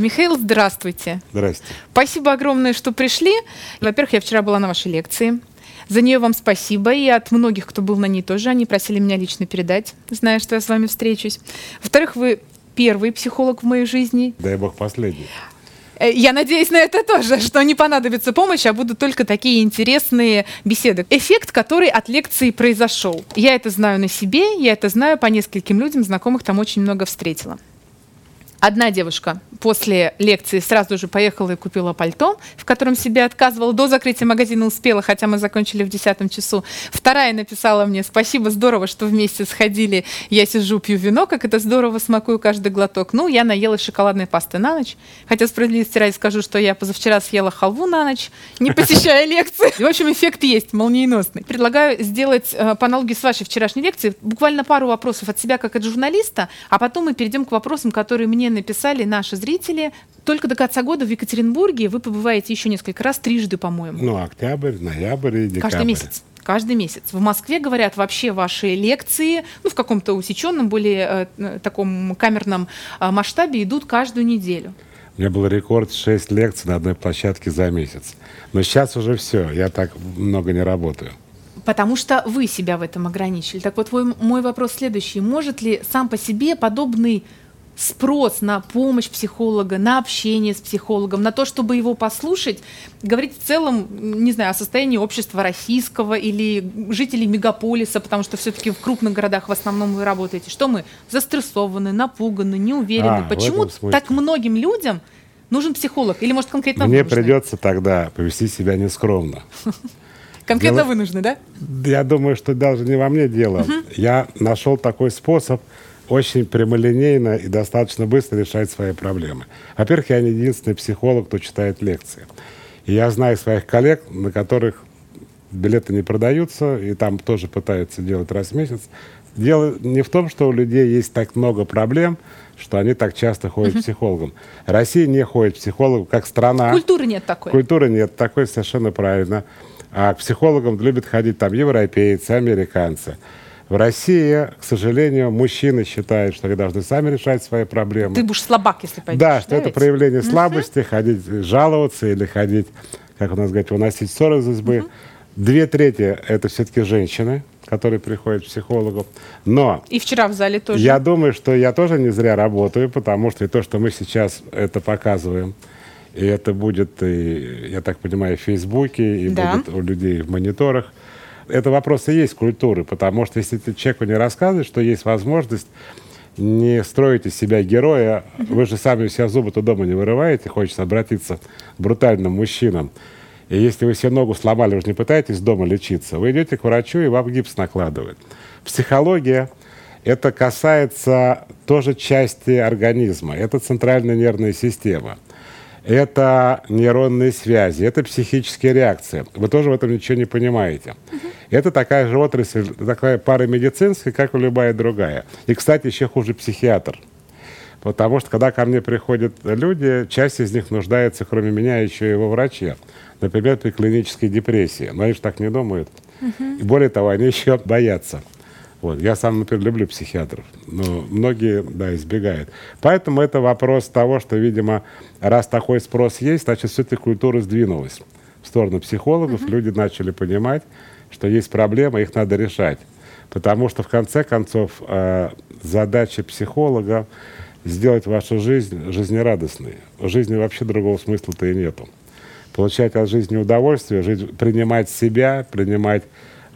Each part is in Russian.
Михаил, здравствуйте. Здрасте. Спасибо огромное, что пришли. Во-первых, я вчера была на вашей лекции. За нее вам спасибо. И от многих, кто был на ней тоже, они просили меня лично передать, зная, что я с вами встречусь. Во-вторых, вы первый психолог в моей жизни. Дай бог последний. Э, Я надеюсь на это тоже, что не понадобится помощь, а будут только такие интересные беседы. Эффект, который от лекции произошел. Я это знаю на себе, я это знаю по нескольким людям, знакомых там очень много встретила. Одна девушка после лекции сразу же поехала и купила пальто, в котором себе отказывала. До закрытия магазина успела, хотя мы закончили в 10 часу. Вторая написала мне, спасибо, здорово, что вместе сходили. Я сижу, пью вино, как это здорово, смакую каждый глоток. Ну, я наелась шоколадной пасты на ночь. Хотя справедливости ради скажу, что я позавчера съела халву на ночь, не посещая лекции. В общем, эффект есть, молниеносный. Предлагаю сделать э, по аналогии с вашей вчерашней лекцией буквально пару вопросов от себя как от журналиста, а потом мы перейдем к вопросам, которые мне написали наши зрители. Только до конца года в Екатеринбурге вы побываете еще несколько раз, трижды, по-моему. Ну, октябрь, ноябрь и декабрь. Каждый месяц. Каждый месяц. В Москве, говорят, вообще ваши лекции, ну, в каком-то усеченном, более э, таком камерном э, масштабе идут каждую неделю. У меня был рекорд 6 лекций на одной площадке за месяц. Но сейчас уже все, я так много не работаю. Потому что вы себя в этом ограничили. Так вот, мой вопрос следующий. Может ли сам по себе подобный спрос на помощь психолога, на общение с психологом, на то, чтобы его послушать, говорить в целом, не знаю, о состоянии общества российского или жителей мегаполиса, потому что все-таки в крупных городах в основном вы работаете. Что мы застрессованы, напуганы, неуверены? А, Почему так многим людям нужен психолог? Или, может, конкретно Мне нужны? придется тогда повести себя нескромно. Конкретно Дело- вы нужны, да? Я думаю, что даже не во мне дело. Я нашел такой способ очень прямолинейно и достаточно быстро решать свои проблемы. Во-первых, я не единственный психолог, кто читает лекции. И я знаю своих коллег, на которых билеты не продаются, и там тоже пытаются делать раз в месяц. Дело не в том, что у людей есть так много проблем, что они так часто ходят к психологам. Россия не ходит к психологу как страна. Культуры нет такой. Культуры нет, такой совершенно правильно. А к психологам любят ходить там европейцы, американцы. В России, к сожалению, мужчины считают, что они должны сами решать свои проблемы. Ты будешь слабак, если пойдешь. да, что это ведь? проявление слабости, ходить жаловаться или ходить, как у нас говорят, выносить ссоры из избы. Две трети это все-таки женщины, которые приходят к психологу. Но И вчера в зале тоже. я думаю, что я тоже не зря работаю, потому что и то, что мы сейчас это показываем, и это будет, и, я так понимаю, в Фейсбуке, и Да. будет у людей в мониторах. Это вопрос и есть культуры, потому что если ты человеку не рассказываешь, что есть возможность не строить из себя героя, вы же сами у себя зубы-то дома не вырываете, хочется обратиться к брутальным мужчинам. И если вы себе ногу сломали, вы же не пытаетесь дома лечиться, вы идете к врачу, и вам гипс накладывают. Психология это касается тоже части организма. Это центральная нервная система. Это нейронные связи, это психические реакции. Вы тоже в этом ничего не понимаете. Это такая же отрасль, такая парамедицинская, как и любая другая. И, кстати, еще хуже психиатр. Потому что, когда ко мне приходят люди, часть из них нуждается, кроме меня, еще и во враче. Например, при клинической депрессии. Но они же так не думают. И более того, они еще боятся. Вот. Я сам, например, люблю психиатров, но многие, да, избегают. Поэтому это вопрос того, что, видимо, раз такой спрос есть, значит, все-таки культура сдвинулась в сторону психологов. Люди начали понимать, что есть проблемы, их надо решать. Потому что, в конце концов, э, задача психолога сделать вашу жизнь жизнерадостной. В жизни вообще другого смысла-то и нету. Получать от жизни удовольствие, жить, принимать себя, принимать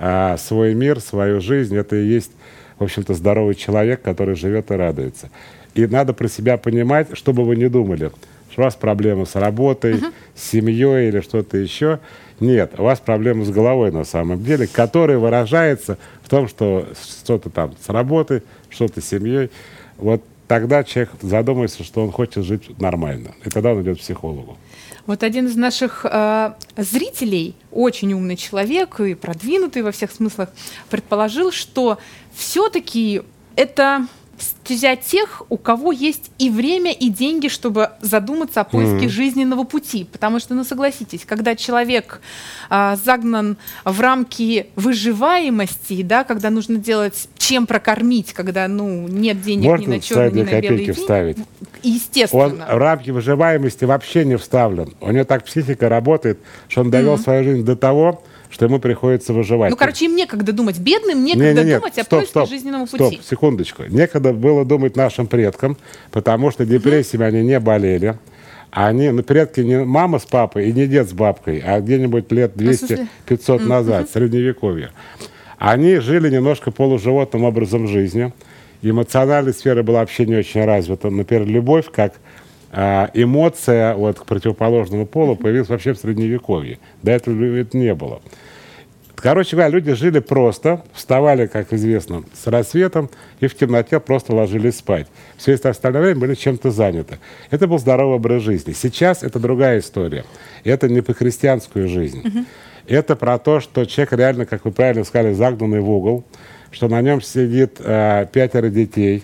а, свой мир, свою жизнь, это и есть, в общем-то, здоровый человек, который живет и радуется. И надо про себя понимать, что бы вы ни думали, что у вас проблемы с работой, с семьей или что-то еще. Нет, у вас проблемы с головой на самом деле, которая выражается в том, что что-то там с работой, что-то с семьей. Вот тогда человек задумается, что он хочет жить нормально. И тогда он идет к психологу. Вот один из наших э, зрителей, очень умный человек и продвинутый во всех смыслах, предположил, что все-таки это стезя тех, у кого есть и время, и деньги, чтобы задуматься о поиске Мгм. жизненного пути. Потому что, ну согласитесь, когда человек а, загнан в рамки выживаемости, да, когда нужно делать чем прокормить, когда ну, нет денег Можно ни на черный, ни на белый день. вставить? Естественно. Он в рамки выживаемости вообще не вставлен. У него так психика работает, что он довел свою жизнь до того, что ему приходится выживать. Ну, короче, им некогда думать. Бедным некогда Не-не-не, думать о стоп, стоп, жизненного стоп, пути. секундочку. Некогда было думать нашим предкам, потому что депрессиями они не болели. Они, ну, предки не мама с папой и не дед с бабкой, а где-нибудь лет смысле? 200-500 назад, средневековье. Они жили немножко полуживотным образом жизни. Эмоциональная сфера была вообще не очень развита. Например, любовь как а, эмоция вот, к противоположному полу появилась вообще в Средневековье. До этого это не было. Короче говоря, люди жили просто, вставали, как известно, с рассветом и в темноте просто ложились спать. Все это остальное время были чем-то заняты. Это был здоровый образ жизни. Сейчас это другая история. Это не по христианскую жизнь. Это про то, что человек реально, как вы правильно сказали, загнанный в угол, что на нем сидит э, пятеро детей,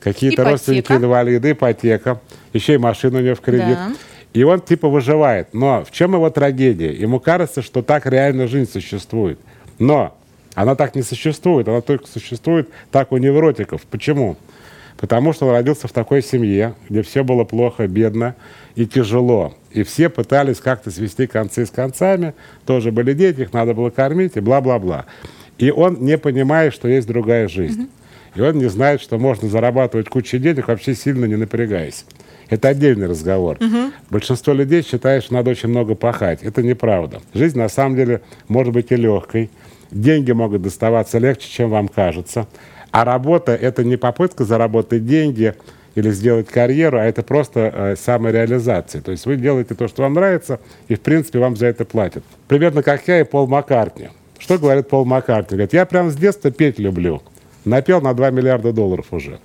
какие-то Ипотека. родственники инвалиды, ипотека, еще и машина у него в кредит. Да. И он типа выживает. Но в чем его трагедия? Ему кажется, что так реально жизнь существует. Но она так не существует. Она только существует так у невротиков. Почему? Потому что он родился в такой семье, где все было плохо, бедно и тяжело. И все пытались как-то свести концы с концами. Тоже были дети, их надо было кормить и бла-бла-бла. И он не понимает, что есть другая жизнь. И он не знает, что можно зарабатывать кучу денег, вообще сильно не напрягаясь. Это отдельный разговор. Большинство людей считает, что надо очень много пахать. Это неправда. Жизнь на самом деле может быть и легкой. Деньги могут доставаться легче, чем вам кажется. А работа – это не попытка заработать деньги или сделать карьеру, а это просто э, самореализация. То есть вы делаете то, что вам нравится, и, в принципе, вам за это платят. Примерно как я и Пол Маккартни. Что говорит Пол Маккартни? Говорит, я прям с детства петь люблю. Напел на 2 миллиарда долларов уже.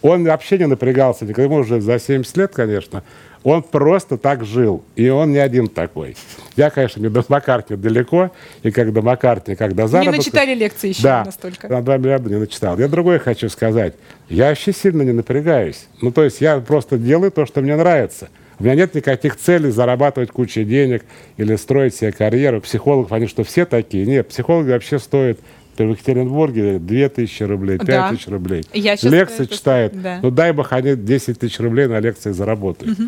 Он вообще не напрягался, никогда ему уже за 70 лет, конечно. Он просто так жил, и он не один такой. Я, конечно, не до Маккартни далеко, и как до Маккартни, как до Не заработка. начитали лекции еще Да, настолько. на 2 миллиарда не начитал. Я другое хочу сказать. Я вообще сильно не напрягаюсь. Ну, то есть я просто делаю то, что мне нравится. У меня нет никаких целей зарабатывать кучу денег или строить себе карьеру. Психологов, они что, все такие? Нет, психологи вообще стоят в Екатеринбурге 2000 рублей, Да. 5000 рублей. Я Лекции это- читают. да. Ну, дай бог, они 10 тысяч рублей на лекции заработают.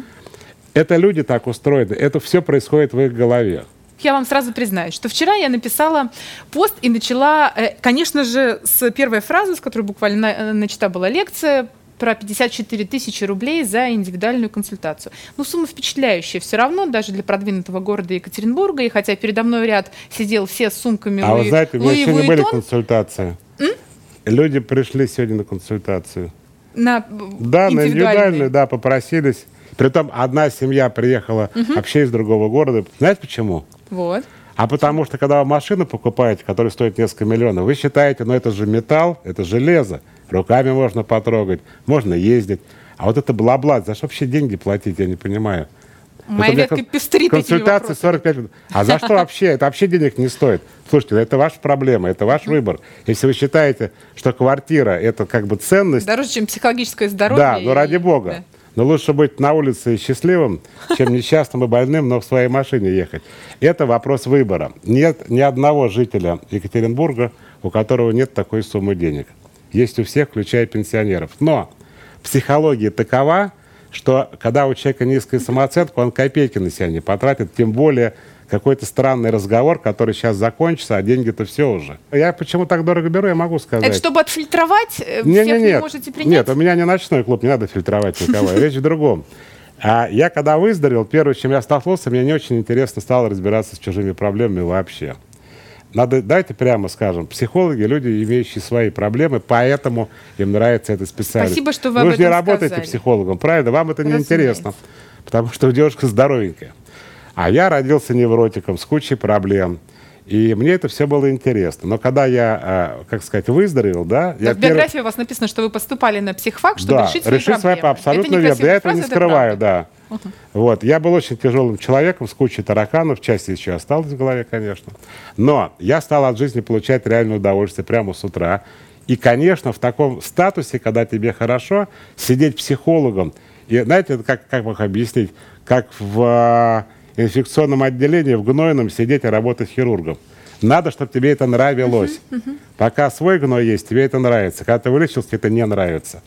Это люди так устроены. Это все происходит в их голове. Я вам сразу признаюсь, что вчера я написала пост и начала, э, конечно же, с первой фразы, с которой буквально э, начата была лекция, про 54 тысячи рублей за индивидуальную консультацию. Ну, сумма впечатляющая все равно, даже для продвинутого города Екатеринбурга. И хотя передо мной ряд сидел все с сумками А вы Луи- знаете, Луи сегодня были Вуиттон консультации. Люди пришли сегодня на консультацию. на Да, на индивидуальную, да, попросились. Притом одна семья приехала вообще из другого города. Знаете почему? Вот. А потому что, когда вы машину покупаете, которая стоит несколько миллионов, вы считаете, ну это же металл, это железо, руками можно потрогать, можно ездить. А вот это бла-бла, за что вообще деньги платить, я не понимаю. Моя Это ветка пестрит Консультации вопросами. 45 минут. А за что вообще? Это вообще денег не стоит. Слушайте, это ваша проблема, это ваш выбор. Если вы считаете, что квартира это как бы ценность, Дороже, чем психологическое здоровье. да, и- ради бога. да. Но лучше быть на улице счастливым, чем несчастным и больным, но в своей машине ехать. Это вопрос выбора. Нет ни одного жителя Екатеринбурга, у которого нет такой суммы денег. Есть у всех, включая пенсионеров. Но психология такова, что когда у человека низкая самооценка, он копейки на себя не потратит, тем более какой-то странный разговор, который сейчас закончится, а деньги-то все уже. Я почему так дорого беру, я могу сказать. Это чтобы отфильтровать, э, Не, всех не, не нет. можете принять? Нет, у меня не ночной клуб, не надо фильтровать никого. Речь в другом. А я когда выздоровел, первое, чем я столкнулся, мне не очень интересно стало разбираться с чужими проблемами вообще. Надо, давайте прямо скажем, психологи, люди, имеющие свои проблемы, поэтому им нравится эта специальность. Спасибо, что вы Вы об же не этом работаете сказали. психологом, правильно? Вам это Разумеется. интересно, потому что девушка здоровенькая. А я родился невротиком с кучей проблем. И мне это все было интересно. Но когда я, э, как сказать, выздоровел, да, я в биографии у вас написано, что вы поступали на психфак, чтобы да, решить свои проблемы. абсолютно это верно. Я этого фраза, не это скрываю, правда. да. Вот. Я был очень тяжелым человеком с кучей тараканов, часть еще осталась в голове, конечно. Но я стал от жизни получать реальное удовольствие прямо с утра. И, конечно, в таком статусе, когда тебе хорошо, сидеть психологом, и знаете, это как, как вам объяснить, как в э, инфекционном отделении, в гнойном сидеть и работать хирургом. Надо, чтобы тебе это нравилось. Uh-huh, uh-huh. Пока свой гной есть, тебе это нравится. Когда ты вылечился, тебе это не нравится.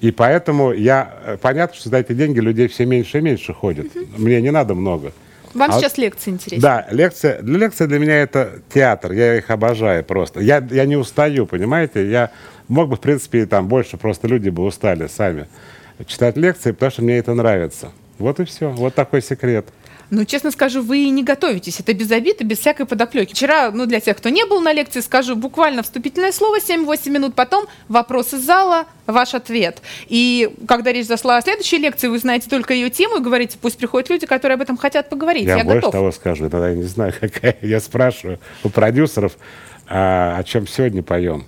И поэтому я... Э, понятно, что за эти деньги людей все меньше и меньше ходит. Мне не надо много. Вам а сейчас лекции интересны? Да, лекция. Для лекции для меня это театр. Я их обожаю просто. Я, я не устаю, понимаете? Я мог бы, в принципе, там больше просто люди бы устали сами читать лекции, потому что мне это нравится. Вот и все. Вот такой секрет. Ну, честно скажу, вы не готовитесь. Это без обид и без всякой подоплеки. Вчера, ну, для тех, кто не был на лекции, скажу буквально вступительное слово 7-8 минут, потом вопрос из зала, ваш ответ. И когда речь зашла о следующей лекции, вы знаете только ее тему и говорите, пусть приходят люди, которые об этом хотят поговорить. Я, я больше готов. того скажу, тогда я не знаю, какая. Я спрашиваю у продюсеров, а, о чем сегодня поем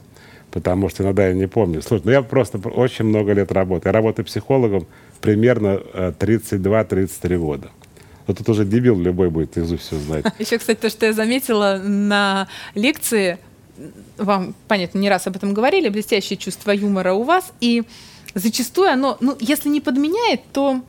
потому что иногда я не помню. Слушай, ну я просто очень много лет работаю. Я работаю психологом примерно 32-33 э, года. Но тут уже дебил любой будет наизусть все знать. Еще, кстати, то, что я заметила на лекции, вам, понятно, не раз об этом говорили, блестящее чувство юмора у вас, и зачастую оно, ну, если не подменяет, то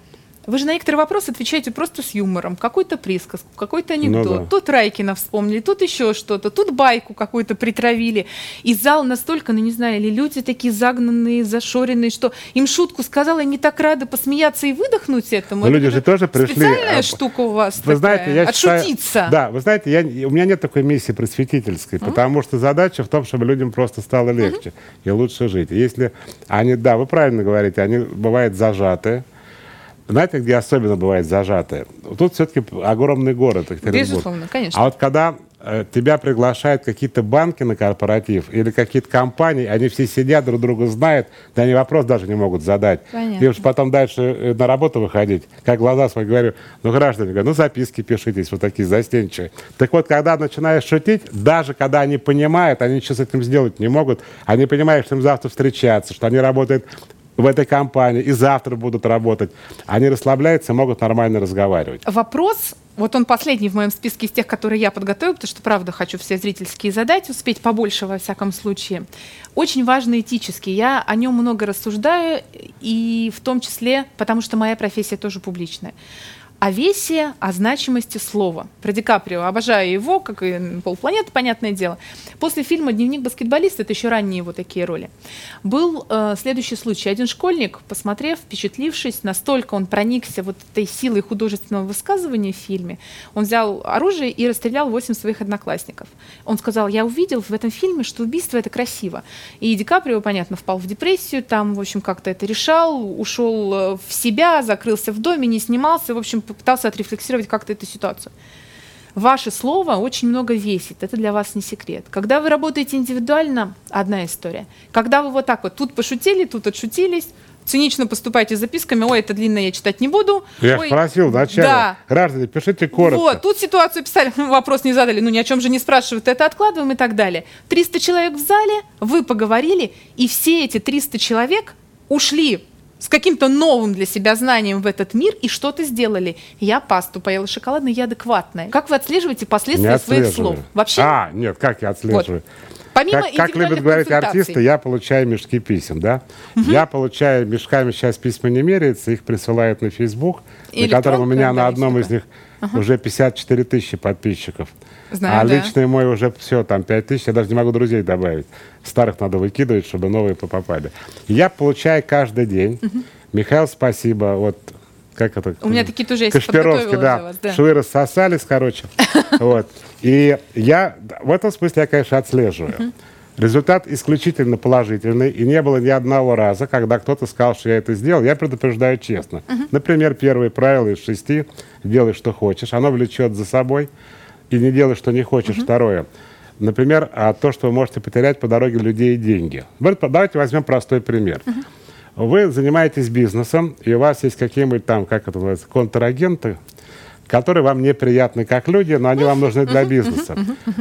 вы же на некоторые вопросы отвечаете просто с юмором. Какой-то присказку, какой-то анекдот. Ну, да. Тут Райкина вспомнили, тут еще что-то, тут байку какую-то притравили. И зал настолько, ну не знаю, или люди такие загнанные, зашоренные, что им шутку сказала, и не так рады посмеяться и выдохнуть этому. Но люди же тоже пришли... Специальная а, штука у вас Вы такая, знаете, я отшутиться. Считаю, да, вы знаете, я, у меня нет такой миссии просветительской, mm-hmm. потому что задача в том, чтобы людям просто стало легче mm-hmm. и лучше жить. Если они, да, вы правильно говорите, они бывают зажаты, знаете, где особенно бывает зажатые? Тут все-таки огромный город. Безусловно, конечно. А вот когда э, тебя приглашают какие-то банки на корпоратив или какие-то компании, они все сидят, друг друга знают, да они вопрос даже не могут задать. Понятно. И уж потом дальше э, на работу выходить, как глаза свои говорю, ну, граждане, говорю, ну, записки пишитесь, вот такие застенчивые. Так вот, когда начинаешь шутить, даже когда они понимают, они ничего с этим сделать не могут, они понимают, что им завтра встречаться, что они работают в этой компании и завтра будут работать, они расслабляются, могут нормально разговаривать. Вопрос, вот он последний в моем списке из тех, которые я подготовила, потому что, правда, хочу все зрительские задать, успеть побольше во всяком случае. Очень важный этический. Я о нем много рассуждаю, и в том числе, потому что моя профессия тоже публичная о весе, о значимости слова. Про Ди Каприо. Обожаю его, как и полпланеты, понятное дело. После фильма «Дневник баскетболиста», это еще ранние его такие роли, был э, следующий случай. Один школьник, посмотрев, впечатлившись, настолько он проникся вот этой силой художественного высказывания в фильме, он взял оружие и расстрелял восемь своих одноклассников. Он сказал, я увидел в этом фильме, что убийство — это красиво. И Ди Каприо, понятно, впал в депрессию, там, в общем, как-то это решал, ушел э, в себя, закрылся в доме, не снимался, в общем, попытался отрефлексировать как-то эту ситуацию. Ваше слово очень много весит, это для вас не секрет. Когда вы работаете индивидуально, одна история. Когда вы вот так вот тут пошутили, тут отшутились, цинично поступайте с записками, ой, это длинно, я читать не буду. Я ой, спросил вначале, да. граждане, пишите коротко. Вот, тут ситуацию писали, вопрос не задали, ну ни о чем же не спрашивают, это откладываем и так далее. 300 человек в зале, вы поговорили, и все эти 300 человек ушли с каким-то новым для себя знанием в этот мир и что-то сделали. Я пасту поела шоколадную, я адекватная. Как вы отслеживаете последствия своих слов? Вообще? А, нет, как я отслеживаю? Вот. Помимо как, как любят говорить артисты, я получаю мешки писем, да? Угу. Я получаю мешками сейчас письма не меряется, их присылают на Facebook, на котором у меня на одном из них ага. уже 54 тысячи подписчиков. Знаю, а да. личный мой уже все, там 5 тысяч, я даже не могу друзей добавить. Старых надо выкидывать, чтобы новые попали. Я получаю каждый день. Угу. Михаил, спасибо. Вот как это? У меня такие тоже есть. Кашпировский, да. Вас, да. Швы рассосались, короче. вот. И я в этом смысле я, конечно, отслеживаю. Результат исключительно положительный, и не было ни одного раза, когда кто-то сказал, что я это сделал. Я предупреждаю честно. Например, первое правило из шести – делай, что хочешь. Оно влечет за собой и не делай, что не хочешь. Uh-huh. Второе. Например, а то, что вы можете потерять по дороге людей и деньги. Давайте возьмем простой пример. Uh-huh. Вы занимаетесь бизнесом, и у вас есть какие-нибудь там, как это называется, контрагенты, которые вам неприятны как люди, но они вам нужны для бизнеса.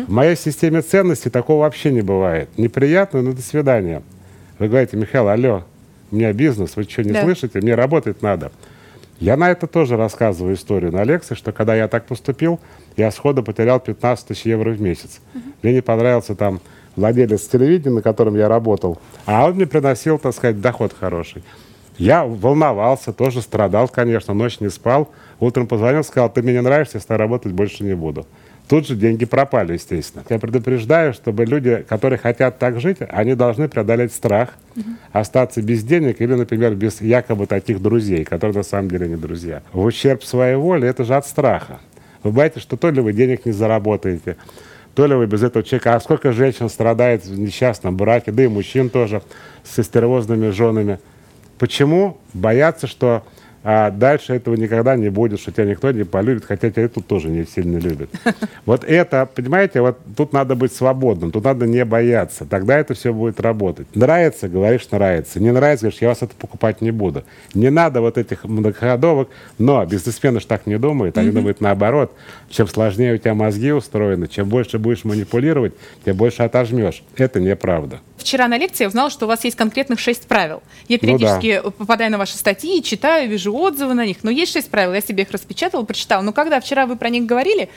В моей системе ценностей такого вообще не бывает. Неприятно, ну до свидания. Вы говорите, Михаил, алло, у меня бизнес, вы что, не да. слышите? Мне работать надо. Я на это тоже рассказываю историю на лекции, что когда я так поступил, я сходу потерял 15 тысяч евро в месяц. Uh-huh. Мне не понравился там владелец телевидения, на котором я работал, а он мне приносил, так сказать, доход хороший. Я волновался, тоже страдал, конечно, ночь не спал. Утром позвонил, сказал, ты мне не нравишься, я с тобой работать больше не буду. Тут же деньги пропали, естественно. Я предупреждаю, чтобы люди, которые хотят так жить, они должны преодолеть страх, угу. остаться без денег или, например, без якобы таких друзей, которые на самом деле не друзья. В ущерб своей воле это же от страха. Вы боитесь, что то ли вы денег не заработаете, то ли вы без этого человека. А сколько женщин страдает в несчастном браке, да и мужчин тоже с стереозными женами. Почему? Боятся, что а дальше этого никогда не будет, что тебя никто не полюбит, хотя тебя тут тоже не сильно любят. Вот это, понимаете, вот тут надо быть свободным, тут надо не бояться, тогда это все будет работать. Нравится, говоришь, нравится. Не нравится, говоришь, я вас это покупать не буду. Не надо вот этих многоходовок, но бизнесмены же так не думают, они думают наоборот. Чем сложнее у тебя мозги устроены, чем больше будешь манипулировать, тем больше отожмешь. Это неправда. Вчера на лекции я узнала, что у вас есть конкретных шесть правил. Я периодически ну, да. попадаю на ваши статьи, читаю, вижу отзывы на них. Но есть шесть правил, я себе их распечатала, прочитала. Но когда вчера вы про них говорили,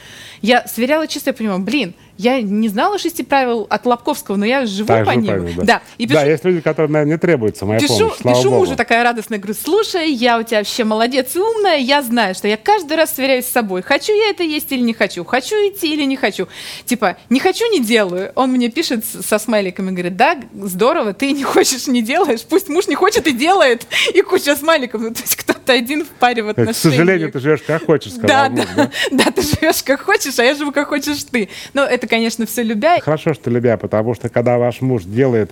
я сверяла чисто, я понимаю, блин, я не знала шести правил от Лобковского, но я живу так, по ним. Правильно, да. Да, и пишу, да, есть люди, которым, наверное, не требуется моя пишу, помощь, Пишу Богу. мужу такая радостная, говорю, слушай, я у тебя вообще молодец и умная, я знаю, что я каждый раз сверяюсь с собой, хочу я это есть или не хочу, хочу идти или не хочу. Типа, не хочу, не делаю. Он мне пишет со смайликами, говорит, да, здорово, ты не хочешь, не делаешь, пусть муж не хочет и делает, и куча смайликов. Ну, то есть кто-то один в паре в отношениях. К сожалению, ты живешь как хочешь, сказал да, муж, да, да, да, ты живешь как хочешь, а я живу как хочешь ты. Но это, конечно, все любя. Хорошо, что любя, потому что когда ваш муж делает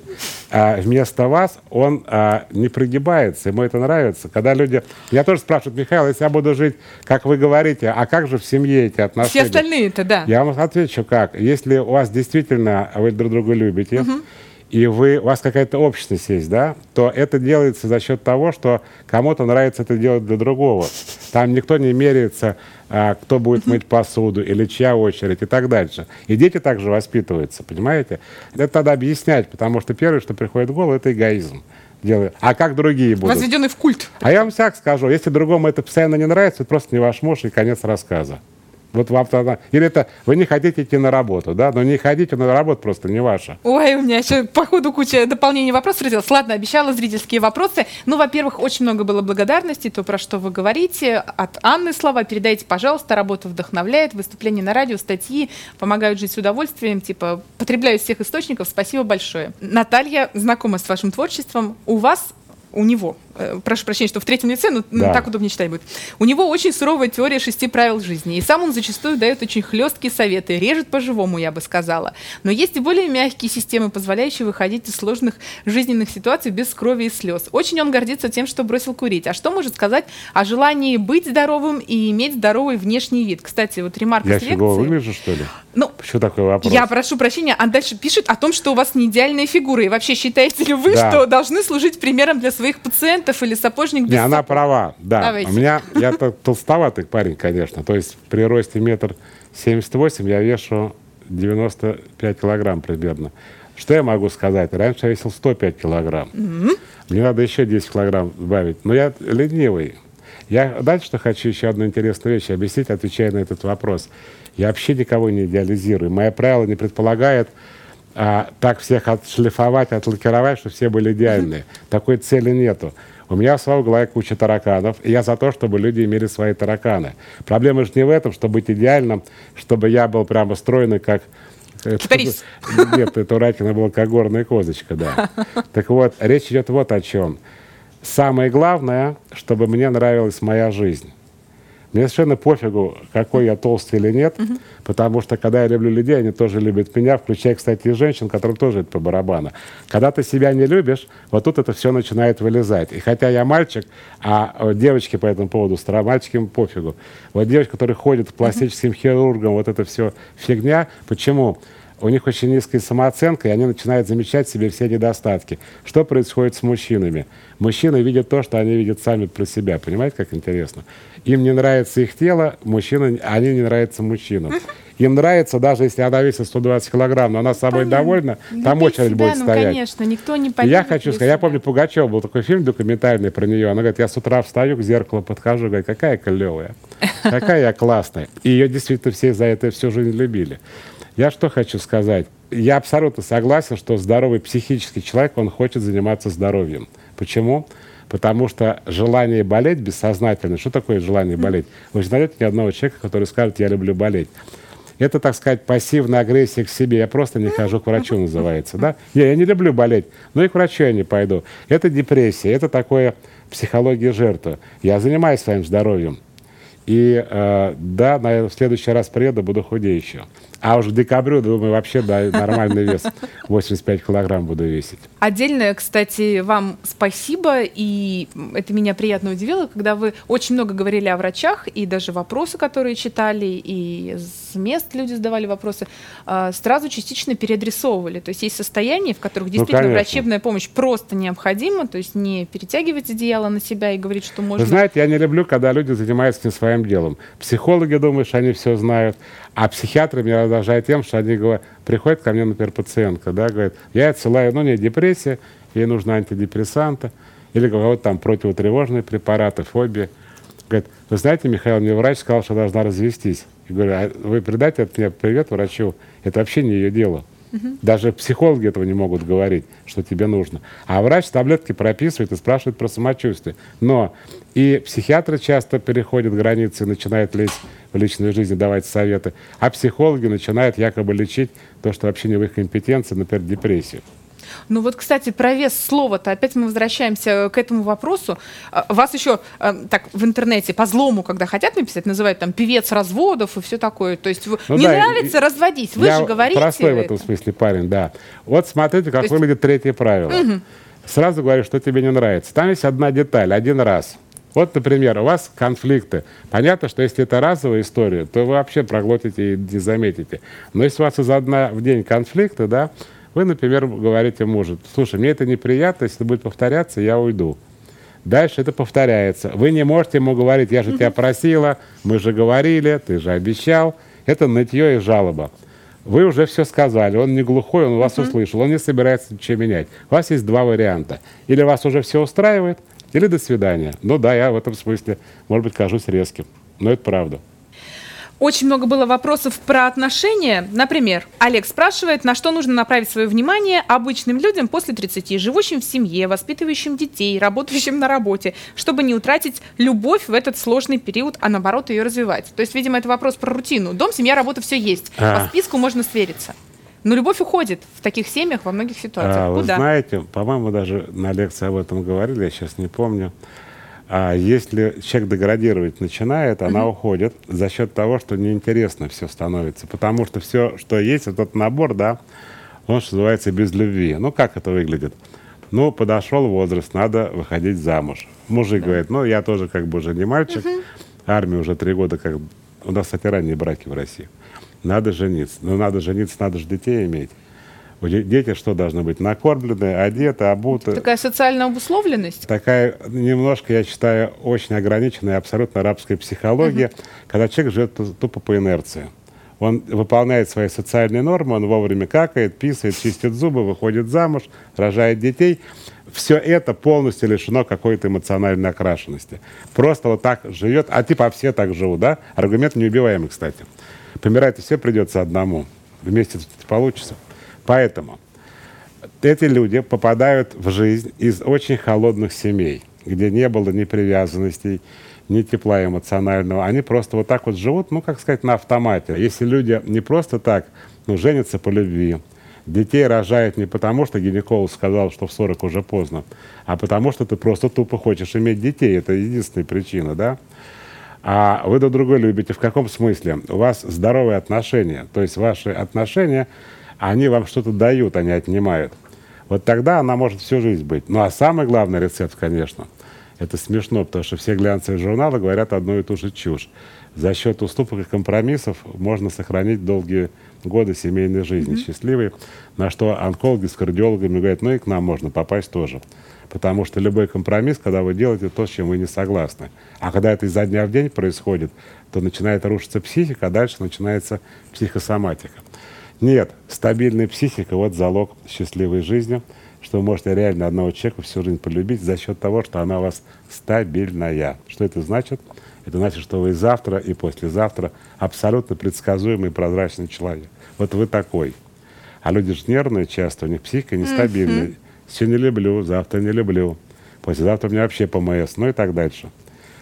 а, вместо вас, он а, не прогибается, ему это нравится. Когда люди... Я тоже спрашиваю, Михаил, если я буду жить, как вы говорите, а как же в семье эти отношения? Все остальные-то, да. Я вам отвечу, как. Если у вас действительно вы друг друга любите, угу и вы, у вас какая-то общность есть, да, то это делается за счет того, что кому-то нравится это делать для другого. Там никто не меряется, а, кто будет мыть посуду или чья очередь и так дальше. И дети также воспитываются, понимаете? Это надо объяснять, потому что первое, что приходит в голову, это эгоизм. Делаю. А как другие будут? Возведенный в культ. А я вам так скажу, если другому это постоянно не нравится, это просто не ваш муж и конец рассказа. Вот вам тогда... Или это вы не хотите идти на работу, да? Но не ходите на работу просто не ваша. Ой, у меня еще по ходу куча дополнений вопросов родилась. Ладно, обещала зрительские вопросы. Ну, во-первых, очень много было благодарности, то, про что вы говорите. От Анны слова передайте, пожалуйста. Работа вдохновляет. Выступления на радио, статьи помогают жить с удовольствием. Типа, потребляю всех источников. Спасибо большое. Наталья знакома с вашим творчеством. У вас у него, прошу прощения, что в третьем лице, но да. так удобнее читать будет. У него очень суровая теория шести правил жизни, и сам он зачастую дает очень хлесткие советы, режет по-живому, я бы сказала. Но есть и более мягкие системы, позволяющие выходить из сложных жизненных ситуаций без крови и слез. Очень он гордится тем, что бросил курить. А что может сказать о желании быть здоровым и иметь здоровый внешний вид? Кстати, вот ремарка я с лекции. Выгляжу, что ли? Ну, Почему такой вопрос? Я прошу прощения, а дальше пишет о том, что у вас не идеальная фигура. И вообще считаете ли вы, да. что должны служить примером для своих пациентов или сапожник без Не, она права, да. Давайте. У меня, я толстоватый парень, конечно. То есть при росте метр семьдесят восемь я вешу 95 килограмм примерно. Что я могу сказать? Раньше я весил 105 килограмм. Mm-hmm. Мне надо еще 10 килограмм сбавить. Но я ленивый. Я дальше что хочу еще одну интересную вещь объяснить, отвечая на этот вопрос. Я вообще никого не идеализирую. Мое правило не предполагает а, так всех отшлифовать, отлакировать, чтобы все были идеальные. Такой цели нету. У меня в голове куча тараканов, и я за то, чтобы люди имели свои тараканы. Проблема же не в этом, чтобы быть идеальным, чтобы я был прямо стройный, как... Китарист. Нет, это у Ракина была как горная козочка, да. Так вот, речь идет вот о чем. Самое главное, чтобы мне нравилась моя жизнь. Мне совершенно пофигу, какой я толстый или нет, угу. потому что когда я люблю людей, они тоже любят меня, включая, кстати, и женщин, которым тоже это по барабану. Когда ты себя не любишь, вот тут это все начинает вылезать. И хотя я мальчик, а девочки по этому поводу, стара мальчикам пофигу. Вот девочки, которые ходят к пластическим хирургам, вот это все фигня. Почему? У них очень низкая самооценка, и они начинают замечать в себе все недостатки. Что происходит с мужчинами? Мужчины видят то, что они видят сами про себя. Понимаете, как интересно? Им не нравится их тело, мужчины, они не нравятся мужчинам. Им нравится, даже если она весит 120 килограмм, но она собой Понятно. довольна, да там очередь себя, будет ну, стоять. конечно, никто не. Я хочу сказать, я помню Пугачева, был такой фильм документальный про нее. Она говорит, я с утра встаю, к зеркалу подхожу, говорит, какая клевая, какая я классная. И ее действительно все за это всю жизнь любили. Я что хочу сказать? Я абсолютно согласен, что здоровый психический человек, он хочет заниматься здоровьем. Почему? Потому что желание болеть бессознательно. Что такое желание болеть? Вы же найдете ни одного человека, который скажет, я люблю болеть. Это, так сказать, пассивная агрессия к себе. Я просто не хожу к врачу, называется. Да? Я, я не люблю болеть, но и к врачу я не пойду. Это депрессия, это такое психология жертвы. Я занимаюсь своим здоровьем. И э, да, наверное, в следующий раз приеду, буду худее еще. А уж в декабрю, думаю, вообще да, нормальный вес. 85 килограмм буду весить. Отдельное, кстати, вам спасибо. И это меня приятно удивило, когда вы очень много говорили о врачах, и даже вопросы, которые читали, и с мест люди задавали вопросы, а, сразу частично переадресовывали. То есть есть состояния, в которых ну, действительно ну, врачебная помощь просто необходима, то есть не перетягивать одеяло на себя и говорить, что можно... Вы знаете, я не люблю, когда люди занимаются не своим делом. Психологи думают, что они все знают, а психиатры меня раздражают тем, что они говорят, приходит ко мне, например, пациентка, да, говорит, я отсылаю, ну, не депрессия, ей нужны антидепрессанты, или говорят, там противотревожные препараты, фобия. Говорит, вы знаете, Михаил, мне врач сказал, что должна развестись. Я говорю, а вы передайте от меня привет врачу, это вообще не ее дело. Даже психологи этого не могут говорить, что тебе нужно. А врач таблетки прописывает и спрашивает про самочувствие. Но и психиатры часто переходят границы и начинают лезть в личную жизнь, давать советы. А психологи начинают якобы лечить то, что вообще не в их компетенции, например, депрессию. Ну вот, кстати, про вес слова-то. Опять мы возвращаемся к этому вопросу. А, вас еще а, так в интернете по злому, когда хотят написать, называют там певец разводов и все такое. То есть ну, не да, нравится, и, разводись. Вы же говорите. Простой в этом смысле парень, да. Вот смотрите, как есть... выглядит третье правило. Угу. Сразу говорю, что тебе не нравится. Там есть одна деталь, один раз. Вот, например, у вас конфликты. Понятно, что если это разовая история, то вы вообще проглотите и не заметите. Но если у вас изо дня в день конфликты, да, вы, например, говорите мужу, слушай, мне это неприятно, если будет повторяться, я уйду. Дальше это повторяется. Вы не можете ему говорить, я же тебя просила, мы же говорили, ты же обещал. Это нытье и жалоба. Вы уже все сказали, он не глухой, он вас uh-huh. услышал, он не собирается ничего менять. У вас есть два варианта. Или вас уже все устраивает, или до свидания. Ну да, я в этом смысле, может быть, кажусь резким, но это правда. Очень много было вопросов про отношения. Например, Олег спрашивает, на что нужно направить свое внимание обычным людям после 30, живущим в семье, воспитывающим детей, работающим на работе, чтобы не утратить любовь в этот сложный период, а наоборот ее развивать. То есть, видимо, это вопрос про рутину. Дом, семья, работа, все есть. А. По списку можно свериться. Но любовь уходит в таких семьях во многих ситуациях. А, Куда? Вы знаете, по-моему, даже на лекции об этом говорили, я сейчас не помню. А если человек деградировать начинает, она uh-huh. уходит за счет того, что неинтересно все становится. Потому что все, что есть, этот набор, да, он, что называется, без любви. Ну, как это выглядит? Ну, подошел возраст, надо выходить замуж. Мужик да. говорит, ну, я тоже как бы уже не мальчик, uh-huh. армия уже три года, как у нас, кстати, ранние браки в России. Надо жениться. Ну, надо жениться, надо же детей иметь. Дети что должны быть? Накормлены, одеты, обуты. Такая социальная обусловленность? Такая немножко, я считаю, очень ограниченная абсолютно арабская психология, угу. когда человек живет тупо по инерции. Он выполняет свои социальные нормы, он вовремя какает, писает, чистит зубы, выходит замуж, рожает детей. Все это полностью лишено какой-то эмоциональной окрашенности. Просто вот так живет, а типа все так живут, да? Аргумент неубиваемый, кстати. Помирать все придется одному. Вместе получится. Поэтому эти люди попадают в жизнь из очень холодных семей, где не было ни привязанностей, ни тепла эмоционального. Они просто вот так вот живут, ну, как сказать, на автомате. Если люди не просто так, ну, женятся по любви, детей рожают не потому, что гинеколог сказал, что в 40 уже поздно, а потому что ты просто тупо хочешь иметь детей. Это единственная причина, да? А вы друг друга любите. В каком смысле? У вас здоровые отношения. То есть ваши отношения они вам что-то дают, они отнимают. Вот тогда она может всю жизнь быть. Ну а самый главный рецепт, конечно, это смешно, потому что все глянцевые журналы говорят одну и ту же чушь. За счет уступок и компромиссов можно сохранить долгие годы семейной жизни, mm-hmm. счастливой, на что онкологи с кардиологами говорят, ну и к нам можно попасть тоже. Потому что любой компромисс, когда вы делаете то, с чем вы не согласны. А когда это изо дня в день происходит, то начинает рушиться психика, а дальше начинается психосоматика. Нет, стабильная психика – вот залог счастливой жизни, что вы можете реально одного человека всю жизнь полюбить за счет того, что она у вас стабильная. Что это значит? Это значит, что вы завтра и послезавтра абсолютно предсказуемый прозрачный человек. Вот вы такой. А люди же нервные часто, у них психика нестабильная. Mm-hmm. Сегодня люблю, завтра не люблю. Послезавтра у меня вообще ПМС, ну и так дальше.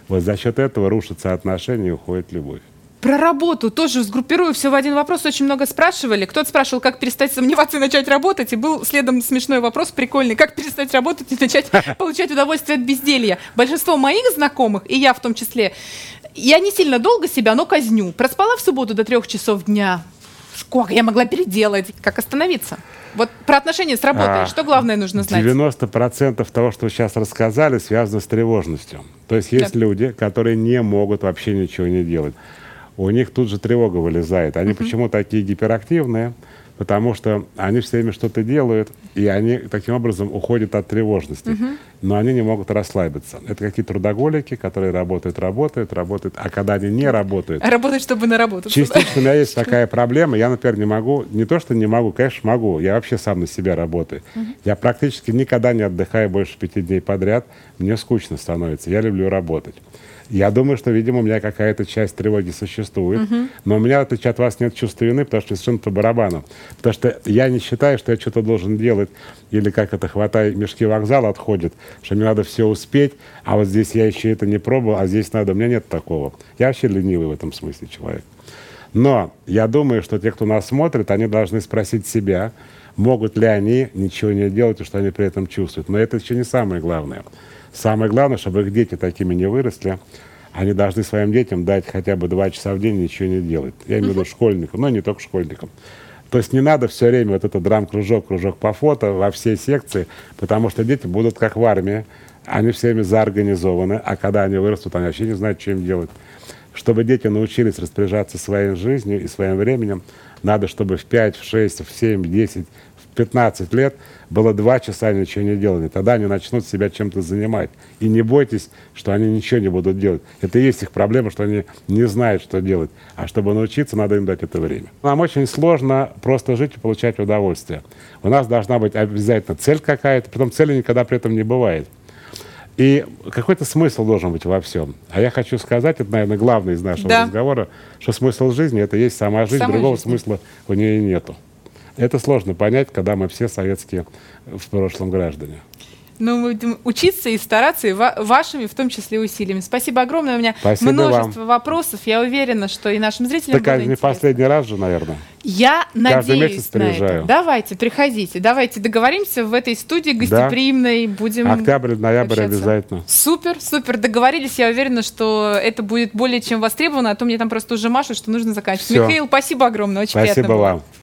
Вот за счет этого рушатся отношения и уходит любовь. Про работу тоже сгруппирую все в один вопрос. Очень много спрашивали. Кто-то спрашивал, как перестать сомневаться и начать работать. И был следом смешной вопрос, прикольный. Как перестать работать и начать получать удовольствие от безделья. Большинство моих знакомых, и я в том числе, я не сильно долго себя, но казню. Проспала в субботу до трех часов дня. Сколько я могла переделать? Как остановиться? Вот про отношения с работой. А, что главное нужно знать? 90% того, что вы сейчас рассказали, связано с тревожностью. То есть есть да. люди, которые не могут вообще ничего не делать у них тут же тревога вылезает. Они uh-huh. почему такие гиперактивные? Потому что они все время что-то делают, и они таким образом уходят от тревожности. Uh-huh. Но они не могут расслабиться. Это какие-то трудоголики, которые работают, работают, работают. А когда они не работают... Работают, чтобы наработаться. Частично у меня есть такая проблема. Я, например, не могу... Не то, что не могу, конечно, могу. Я вообще сам на себя работаю. Uh-huh. Я практически никогда не отдыхаю больше пяти дней подряд. Мне скучно становится. Я люблю работать. Я думаю, что, видимо, у меня какая-то часть тревоги существует. Угу. Но у меня, в отличие от вас, нет чувства вины, потому что совершенно по барабану. Потому что я не считаю, что я что-то должен делать, или как это, хватай мешки вокзала отходит, что мне надо все успеть, а вот здесь я еще это не пробовал, а здесь надо. У меня нет такого. Я вообще ленивый в этом смысле человек. Но я думаю, что те, кто нас смотрит, они должны спросить себя, могут ли они ничего не делать, и что они при этом чувствуют. Но это еще не самое главное. Самое главное, чтобы их дети такими не выросли. Они должны своим детям дать хотя бы два часа в день ничего не делать. Я имею в виду школьникам, но не только школьникам. То есть не надо все время вот этот драм-кружок, кружок по фото во все секции, потому что дети будут как в армии. Они все время заорганизованы, а когда они вырастут, они вообще не знают, что им делать. Чтобы дети научились распоряжаться своей жизнью и своим временем, надо, чтобы в 5, в 6, в 7, в 10, 15 лет было два часа ничего не делали. Тогда они начнут себя чем-то занимать. И не бойтесь, что они ничего не будут делать. Это и есть их проблема, что они не знают, что делать. А чтобы научиться, надо им дать это время. Нам очень сложно просто жить и получать удовольствие. У нас должна быть обязательно цель какая-то, потом цели никогда при этом не бывает. И какой-то смысл должен быть во всем. А я хочу сказать, это, наверное, главное из нашего да. разговора, что смысл жизни – это есть сама жизнь, Самой другого жизни. смысла у нее нету. Это сложно понять, когда мы все советские в прошлом граждане. Ну, мы будем учиться и стараться, и ва- вашими, в том числе, усилиями. Спасибо огромное. У меня Спасибо множество вам. вопросов. Я уверена, что и нашим зрителям Так будет не последний раз же, наверное. Я Каждый надеюсь месяц на это. Давайте, приходите. Давайте договоримся в этой студии гостеприимной. Да. Будем Октябрь, ноябрь общаться. обязательно. Супер, супер. Договорились. Я уверена, что это будет более чем востребовано. А то мне там просто уже машут, что нужно заканчивать. Все. Михаил, спасибо огромное. Очень спасибо приятно было. вам.